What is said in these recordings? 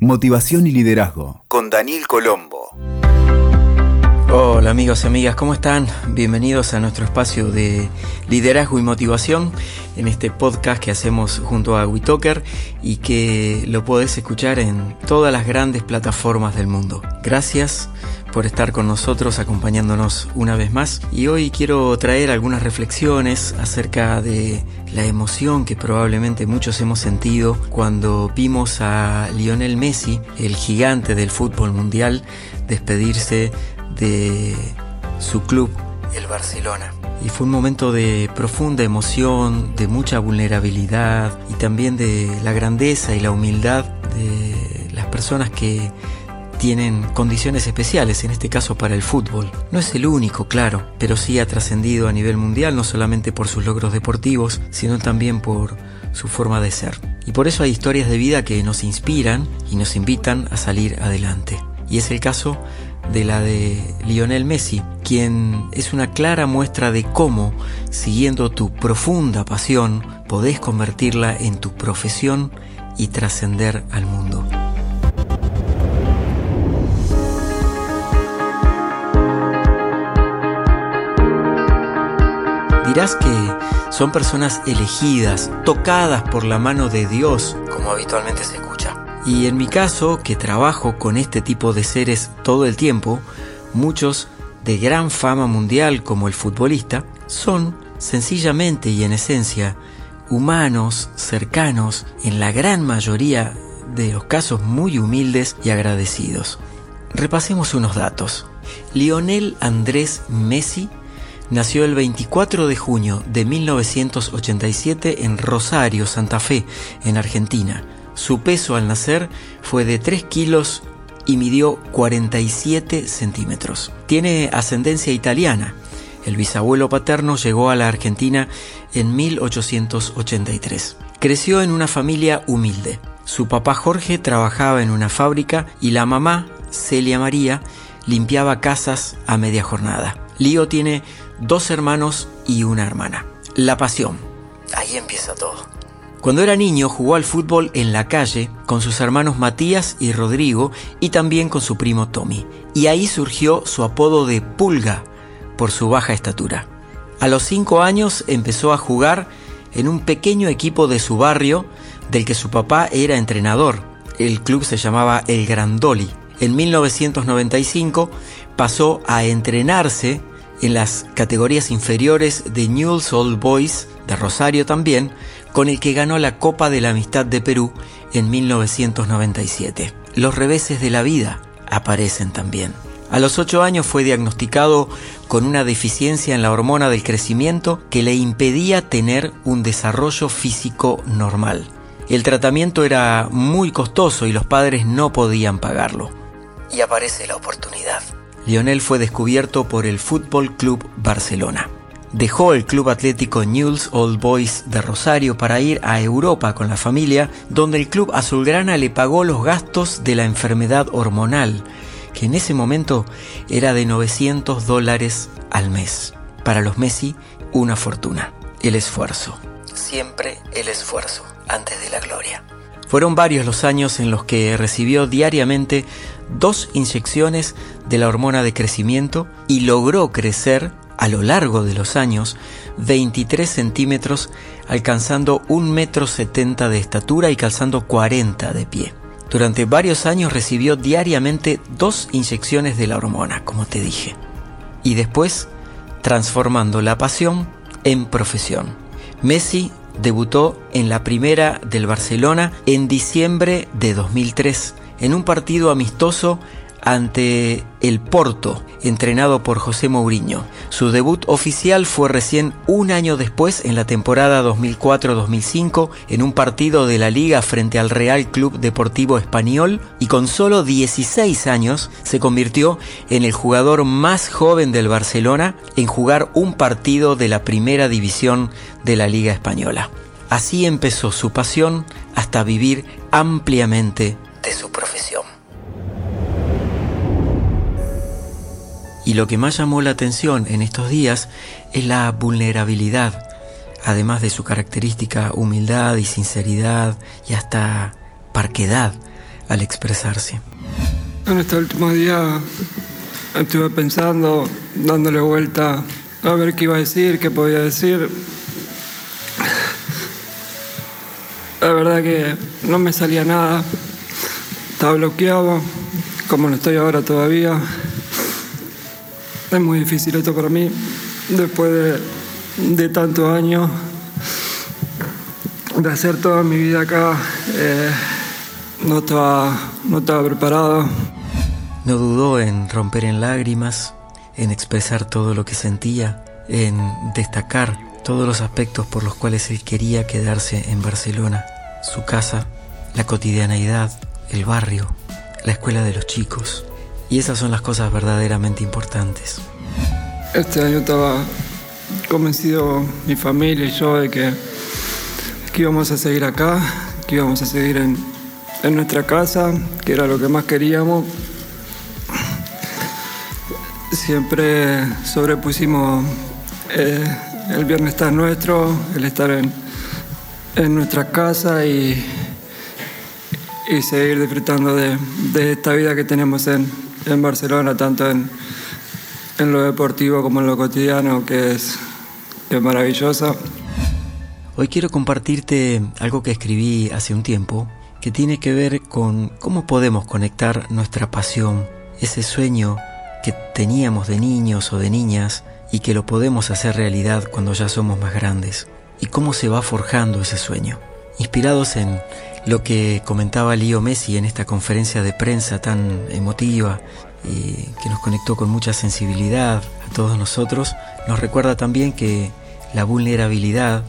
Motivación y liderazgo con Daniel Colombo. Hola amigos y amigas, ¿cómo están? Bienvenidos a nuestro espacio de liderazgo y motivación en este podcast que hacemos junto a WeTalker y que lo podés escuchar en todas las grandes plataformas del mundo. Gracias por estar con nosotros acompañándonos una vez más y hoy quiero traer algunas reflexiones acerca de la emoción que probablemente muchos hemos sentido cuando vimos a Lionel Messi, el gigante del fútbol mundial, despedirse de su club, el Barcelona. Y fue un momento de profunda emoción, de mucha vulnerabilidad y también de la grandeza y la humildad de las personas que tienen condiciones especiales, en este caso para el fútbol. No es el único, claro, pero sí ha trascendido a nivel mundial, no solamente por sus logros deportivos, sino también por su forma de ser. Y por eso hay historias de vida que nos inspiran y nos invitan a salir adelante. Y es el caso de la de Lionel Messi, quien es una clara muestra de cómo, siguiendo tu profunda pasión, podés convertirla en tu profesión y trascender al mundo. Dirás que son personas elegidas, tocadas por la mano de Dios, como habitualmente se. Y en mi caso, que trabajo con este tipo de seres todo el tiempo, muchos de gran fama mundial como el futbolista, son sencillamente y en esencia humanos, cercanos, en la gran mayoría de los casos muy humildes y agradecidos. Repasemos unos datos. Lionel Andrés Messi nació el 24 de junio de 1987 en Rosario, Santa Fe, en Argentina su peso al nacer fue de 3 kilos y midió 47 centímetros. Tiene ascendencia italiana. El bisabuelo paterno llegó a la Argentina en 1883. Creció en una familia humilde. Su papá Jorge trabajaba en una fábrica y la mamá, Celia María, limpiaba casas a media jornada. Lío tiene dos hermanos y una hermana. La pasión. Ahí empieza todo. Cuando era niño jugó al fútbol en la calle con sus hermanos Matías y Rodrigo y también con su primo Tommy. Y ahí surgió su apodo de Pulga por su baja estatura. A los cinco años empezó a jugar en un pequeño equipo de su barrio del que su papá era entrenador. El club se llamaba El Grandoli. En 1995 pasó a entrenarse en las categorías inferiores de Newell's Old Boys de Rosario también, con el que ganó la Copa de la Amistad de Perú en 1997. Los reveses de la vida aparecen también. A los 8 años fue diagnosticado con una deficiencia en la hormona del crecimiento que le impedía tener un desarrollo físico normal. El tratamiento era muy costoso y los padres no podían pagarlo. Y aparece la oportunidad. Lionel fue descubierto por el Fútbol Club Barcelona. Dejó el Club Atlético Newell's Old Boys de Rosario para ir a Europa con la familia, donde el club azulgrana le pagó los gastos de la enfermedad hormonal, que en ese momento era de 900 dólares al mes. Para los Messi, una fortuna. El esfuerzo. Siempre el esfuerzo antes de la gloria. Fueron varios los años en los que recibió diariamente dos inyecciones de la hormona de crecimiento y logró crecer a lo largo de los años 23 centímetros, alcanzando un metro setenta de estatura y calzando 40 de pie. Durante varios años recibió diariamente dos inyecciones de la hormona, como te dije. Y después, transformando la pasión en profesión. Messi debutó en la primera del Barcelona en diciembre de 2003, en un partido amistoso ante el Porto, entrenado por José Mourinho. Su debut oficial fue recién un año después, en la temporada 2004-2005, en un partido de la liga frente al Real Club Deportivo Español, y con solo 16 años se convirtió en el jugador más joven del Barcelona en jugar un partido de la primera división de la Liga Española. Así empezó su pasión hasta vivir ampliamente de su profesión. Y lo que más llamó la atención en estos días es la vulnerabilidad, además de su característica humildad y sinceridad y hasta parquedad al expresarse. En este último día estuve pensando, dándole vuelta a ver qué iba a decir, qué podía decir. La verdad que no me salía nada. Estaba bloqueado, como no estoy ahora todavía. Es muy difícil esto para mí, después de, de tantos años de hacer toda mi vida acá. Eh, no, estaba, no estaba preparado. No dudó en romper en lágrimas, en expresar todo lo que sentía, en destacar todos los aspectos por los cuales él quería quedarse en Barcelona. Su casa, la cotidianeidad, el barrio, la escuela de los chicos. Y esas son las cosas verdaderamente importantes. Este año estaba convencido mi familia y yo de que, que íbamos a seguir acá, que íbamos a seguir en, en nuestra casa, que era lo que más queríamos. Siempre sobrepusimos eh, el bienestar nuestro, el estar en, en nuestra casa y, y seguir disfrutando de, de, esta vida que tenemos en, en Barcelona, tanto en, en, lo deportivo como en lo cotidiano, que es, que es maravilloso. Hoy quiero compartirte algo que escribí hace un tiempo que tiene que ver con cómo podemos conectar nuestra pasión, ese sueño que teníamos de niños o de niñas y que lo podemos hacer realidad cuando ya somos más grandes, y cómo se va forjando ese sueño. Inspirados en lo que comentaba Leo Messi en esta conferencia de prensa tan emotiva y que nos conectó con mucha sensibilidad a todos nosotros, nos recuerda también que la vulnerabilidad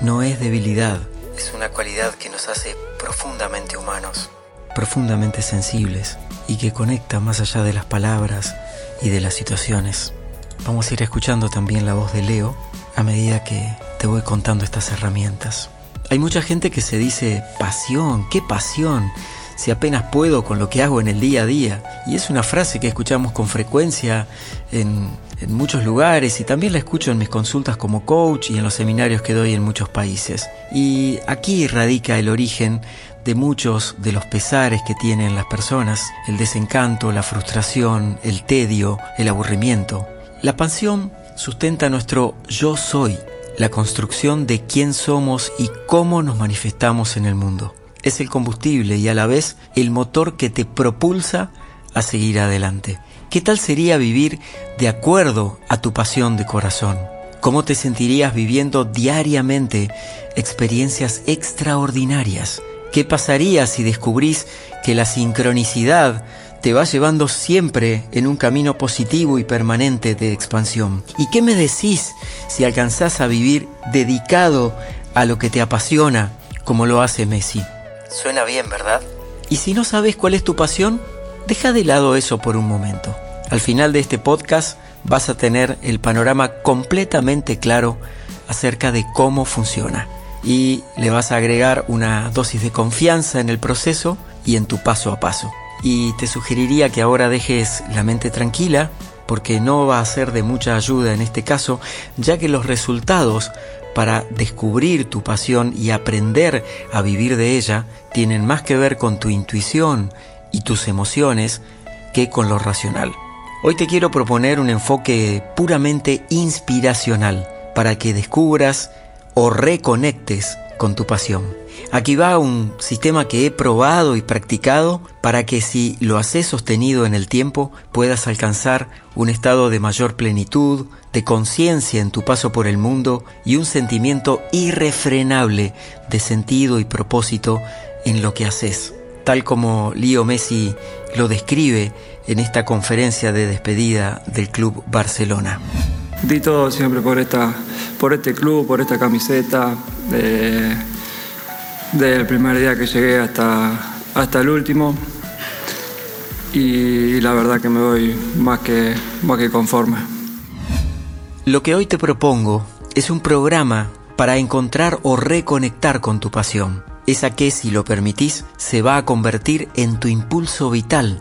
no es debilidad, es una cualidad que nos hace profundamente humanos, profundamente sensibles y que conecta más allá de las palabras y de las situaciones. Vamos a ir escuchando también la voz de Leo a medida que te voy contando estas herramientas. Hay mucha gente que se dice, pasión, qué pasión, si apenas puedo con lo que hago en el día a día. Y es una frase que escuchamos con frecuencia en, en muchos lugares y también la escucho en mis consultas como coach y en los seminarios que doy en muchos países. Y aquí radica el origen de muchos de los pesares que tienen las personas, el desencanto, la frustración, el tedio, el aburrimiento. La pasión sustenta nuestro yo soy, la construcción de quién somos y cómo nos manifestamos en el mundo. Es el combustible y a la vez el motor que te propulsa a seguir adelante. ¿Qué tal sería vivir de acuerdo a tu pasión de corazón? ¿Cómo te sentirías viviendo diariamente experiencias extraordinarias? ¿Qué pasaría si descubrís que la sincronicidad te va llevando siempre en un camino positivo y permanente de expansión? ¿Y qué me decís si alcanzás a vivir dedicado a lo que te apasiona como lo hace Messi? Suena bien, ¿verdad? Y si no sabes cuál es tu pasión, deja de lado eso por un momento. Al final de este podcast vas a tener el panorama completamente claro acerca de cómo funciona y le vas a agregar una dosis de confianza en el proceso y en tu paso a paso. Y te sugeriría que ahora dejes la mente tranquila porque no va a ser de mucha ayuda en este caso, ya que los resultados para descubrir tu pasión y aprender a vivir de ella tienen más que ver con tu intuición y tus emociones que con lo racional. Hoy te quiero proponer un enfoque puramente inspiracional para que descubras o reconectes con tu pasión. Aquí va un sistema que he probado y practicado para que si lo haces sostenido en el tiempo puedas alcanzar un estado de mayor plenitud, de conciencia en tu paso por el mundo y un sentimiento irrefrenable de sentido y propósito en lo que haces, tal como Leo Messi lo describe en esta conferencia de despedida del Club Barcelona. Di todo siempre por, esta, por este club, por esta camiseta, desde el primer día que llegué hasta, hasta el último. Y la verdad que me voy más que, más que conforme. Lo que hoy te propongo es un programa para encontrar o reconectar con tu pasión. Esa que, si lo permitís, se va a convertir en tu impulso vital,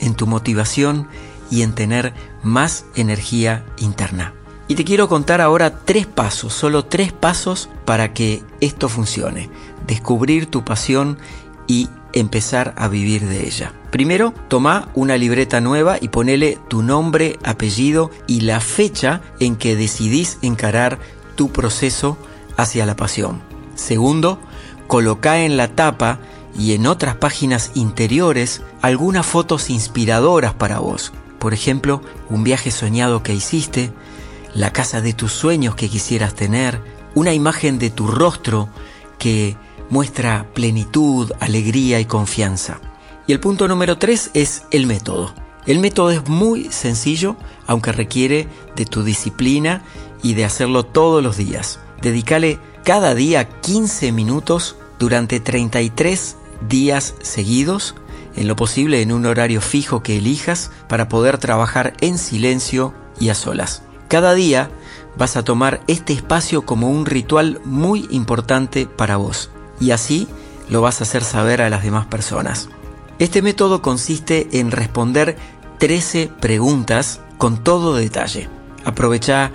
en tu motivación y en tener más energía interna. Y te quiero contar ahora tres pasos, solo tres pasos para que esto funcione. Descubrir tu pasión y empezar a vivir de ella. Primero, toma una libreta nueva y ponele tu nombre, apellido y la fecha en que decidís encarar tu proceso hacia la pasión. Segundo, coloca en la tapa y en otras páginas interiores algunas fotos inspiradoras para vos. Por ejemplo, un viaje soñado que hiciste, la casa de tus sueños que quisieras tener, una imagen de tu rostro que muestra plenitud, alegría y confianza. Y el punto número tres es el método. El método es muy sencillo, aunque requiere de tu disciplina y de hacerlo todos los días. Dedícale cada día 15 minutos durante 33 días seguidos, en lo posible en un horario fijo que elijas para poder trabajar en silencio y a solas. Cada día vas a tomar este espacio como un ritual muy importante para vos y así lo vas a hacer saber a las demás personas. Este método consiste en responder 13 preguntas con todo detalle. Aprovecha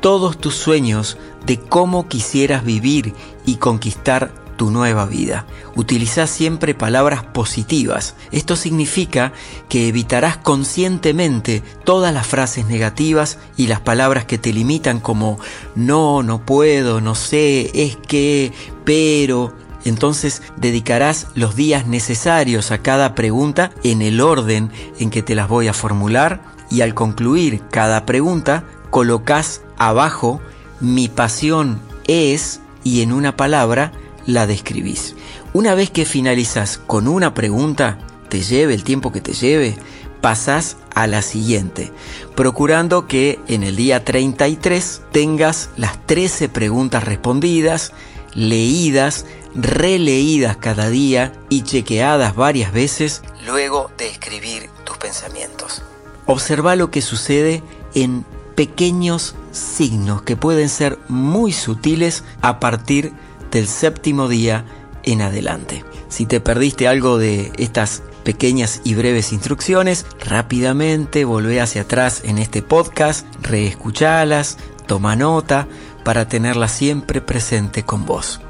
todos tus sueños de cómo quisieras vivir y conquistar tu nueva vida. Utiliza siempre palabras positivas. Esto significa que evitarás conscientemente todas las frases negativas y las palabras que te limitan como no, no puedo, no sé, es que, pero. Entonces dedicarás los días necesarios a cada pregunta en el orden en que te las voy a formular y al concluir cada pregunta colocas abajo mi pasión es y en una palabra la describís. Una vez que finalizas con una pregunta, te lleve el tiempo que te lleve, pasás a la siguiente, procurando que en el día 33 tengas las 13 preguntas respondidas, leídas, releídas cada día y chequeadas varias veces luego de escribir tus pensamientos. Observa lo que sucede en pequeños signos que pueden ser muy sutiles a partir del séptimo día en adelante. Si te perdiste algo de estas pequeñas y breves instrucciones, rápidamente volvé hacia atrás en este podcast, reescuchalas, toma nota para tenerla siempre presente con vos.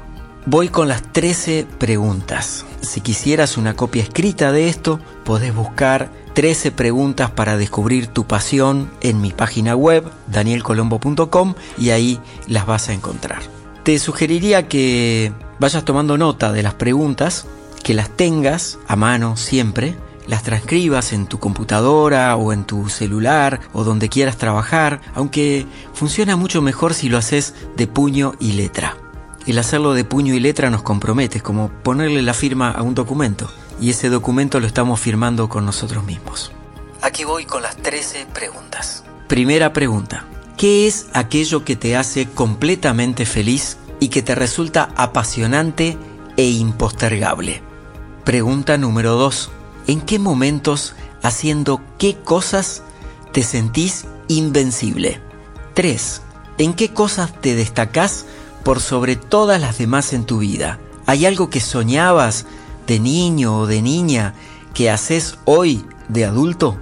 Voy con las 13 preguntas. Si quisieras una copia escrita de esto, podés buscar 13 preguntas para descubrir tu pasión en mi página web, danielcolombo.com, y ahí las vas a encontrar. Te sugeriría que vayas tomando nota de las preguntas, que las tengas a mano siempre, las transcribas en tu computadora o en tu celular o donde quieras trabajar, aunque funciona mucho mejor si lo haces de puño y letra. El hacerlo de puño y letra nos compromete, como ponerle la firma a un documento, y ese documento lo estamos firmando con nosotros mismos. Aquí voy con las 13 preguntas. Primera pregunta. ¿Qué es aquello que te hace completamente feliz y que te resulta apasionante e impostergable? Pregunta número 2. ¿En qué momentos, haciendo qué cosas, te sentís invencible? 3. ¿En qué cosas te destacás por sobre todas las demás en tu vida. ¿Hay algo que soñabas de niño o de niña que haces hoy de adulto?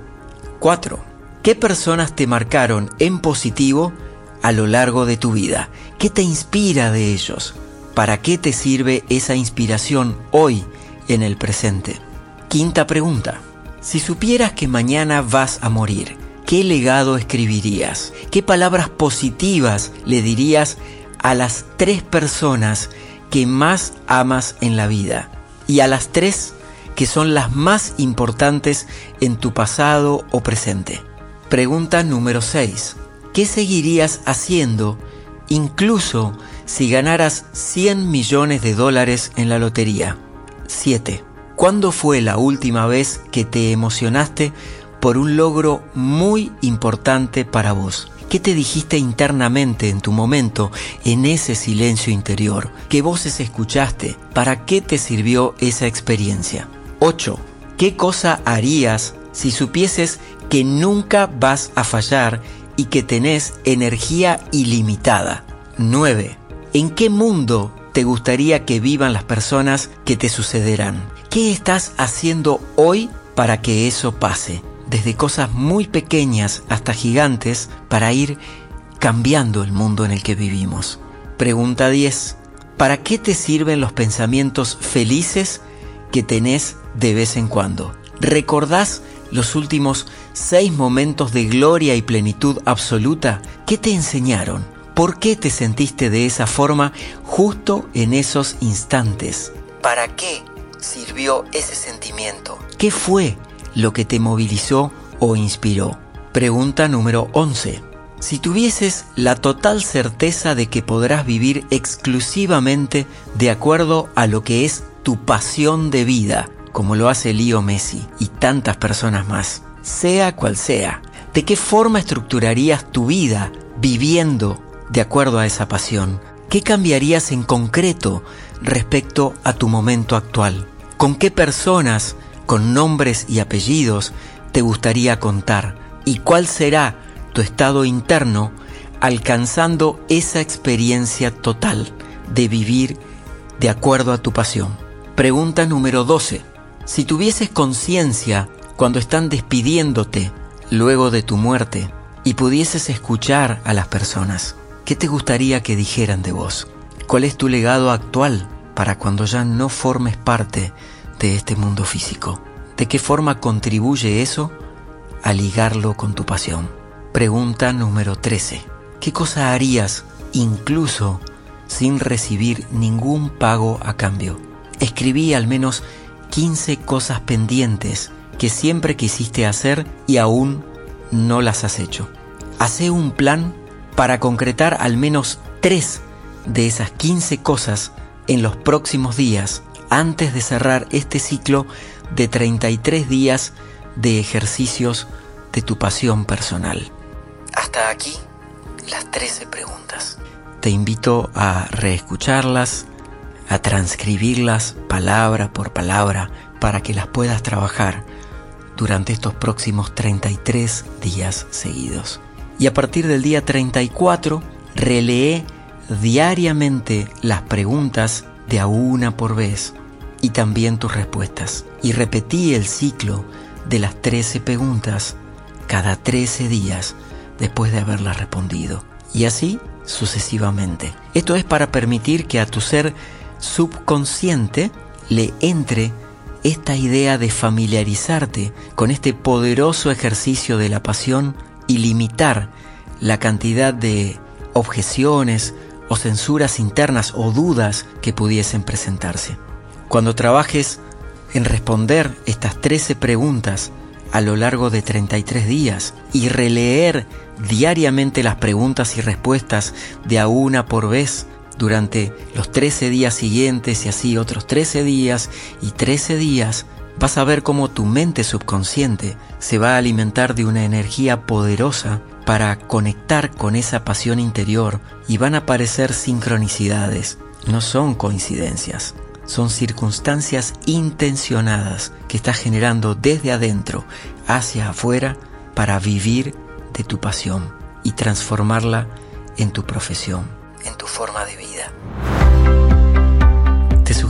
4. ¿Qué personas te marcaron en positivo a lo largo de tu vida? ¿Qué te inspira de ellos? ¿Para qué te sirve esa inspiración hoy en el presente? Quinta pregunta. Si supieras que mañana vas a morir, ¿qué legado escribirías? ¿Qué palabras positivas le dirías a las tres personas que más amas en la vida y a las tres que son las más importantes en tu pasado o presente. Pregunta número 6. ¿Qué seguirías haciendo incluso si ganaras 100 millones de dólares en la lotería? 7. ¿Cuándo fue la última vez que te emocionaste por un logro muy importante para vos? ¿Qué te dijiste internamente en tu momento, en ese silencio interior? ¿Qué voces escuchaste? ¿Para qué te sirvió esa experiencia? 8. ¿Qué cosa harías si supieses que nunca vas a fallar y que tenés energía ilimitada? 9. ¿En qué mundo te gustaría que vivan las personas que te sucederán? ¿Qué estás haciendo hoy para que eso pase? desde cosas muy pequeñas hasta gigantes, para ir cambiando el mundo en el que vivimos. Pregunta 10. ¿Para qué te sirven los pensamientos felices que tenés de vez en cuando. ¿Recordás los últimos seis momentos de gloria y plenitud absoluta? ¿Qué te enseñaron? ¿Por qué te sentiste de esa forma justo en esos instantes? ¿Para qué sirvió ese sentimiento? ¿Qué fue lo que te movilizó o inspiró? Pregunta número 11. Si tuvieses la total certeza de que podrás vivir exclusivamente de acuerdo a lo que es tu pasión de vida, como lo hace Leo Messi y tantas personas más, sea cual sea, ¿de qué forma estructurarías tu vida viviendo de acuerdo a esa pasión? ¿Qué cambiarías en concreto respecto a tu momento actual? ¿Con qué personas, con nombres y apellidos, te gustaría contar? ¿Y cuál será tu estado interno alcanzando esa experiencia total de vivir de acuerdo a tu pasión? Pregunta número 12. Si tuvieses conciencia cuando están despidiéndote luego de tu muerte y pudieses escuchar a las personas, ¿Qué te gustaría que dijeran de vos? ¿Cuál es tu legado actual para cuando ya no formes parte de este mundo físico? ¿De qué forma contribuye eso a ligarlo con tu pasión? Pregunta número 13. ¿Qué cosa harías incluso sin recibir ningún pago a cambio? Escribí al menos 15 cosas pendientes que siempre quisiste hacer y aún no las has hecho. Hacé un plan para concretar al menos tres de esas 15 cosas en los próximos días antes de cerrar este ciclo de 33 días de ejercicios de tu pasión personal. Hasta aquí las 13 preguntas. Te invito a reescucharlas, a transcribirlas palabra por palabra para que las puedas trabajar durante estos próximos 33 días seguidos y a partir del día 34 relee diariamente las preguntas de a una por vez y también tus respuestas. Y repetí el ciclo de las 13 preguntas cada 13 días después de haberlas respondido. Y así sucesivamente. Esto es para permitir que a tu ser subconsciente le entre esta idea de familiarizarte con este poderoso ejercicio de la pasión y limitar la cantidad de objeciones o censuras internas o dudas que pudiesen presentarse. Cuando trabajes en responder estas 13 preguntas a lo largo de 33 días y releer diariamente las preguntas y respuestas de a una por vez durante los 13 días siguientes y así otros 13 días y 13 días, vas a ver cómo tu mente subconsciente se va a alimentar de una energía poderosa para conectar con esa pasión interior y van a aparecer sincronicidades. No son coincidencias, son circunstancias intencionadas que estás generando desde adentro hacia afuera para vivir de tu pasión y transformarla en tu profesión, en tu forma de vida.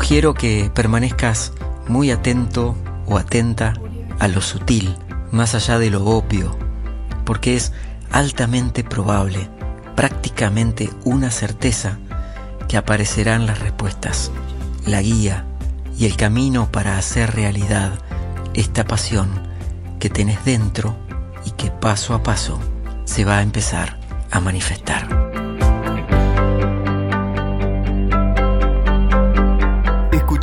Sugiero que permanezcas muy atento o atenta a lo sutil, más allá de lo obvio, porque es altamente probable, prácticamente una certeza, que aparecerán las respuestas, la guía y el camino para hacer realidad esta pasión que tenés dentro y que paso a paso se va a empezar a manifestar.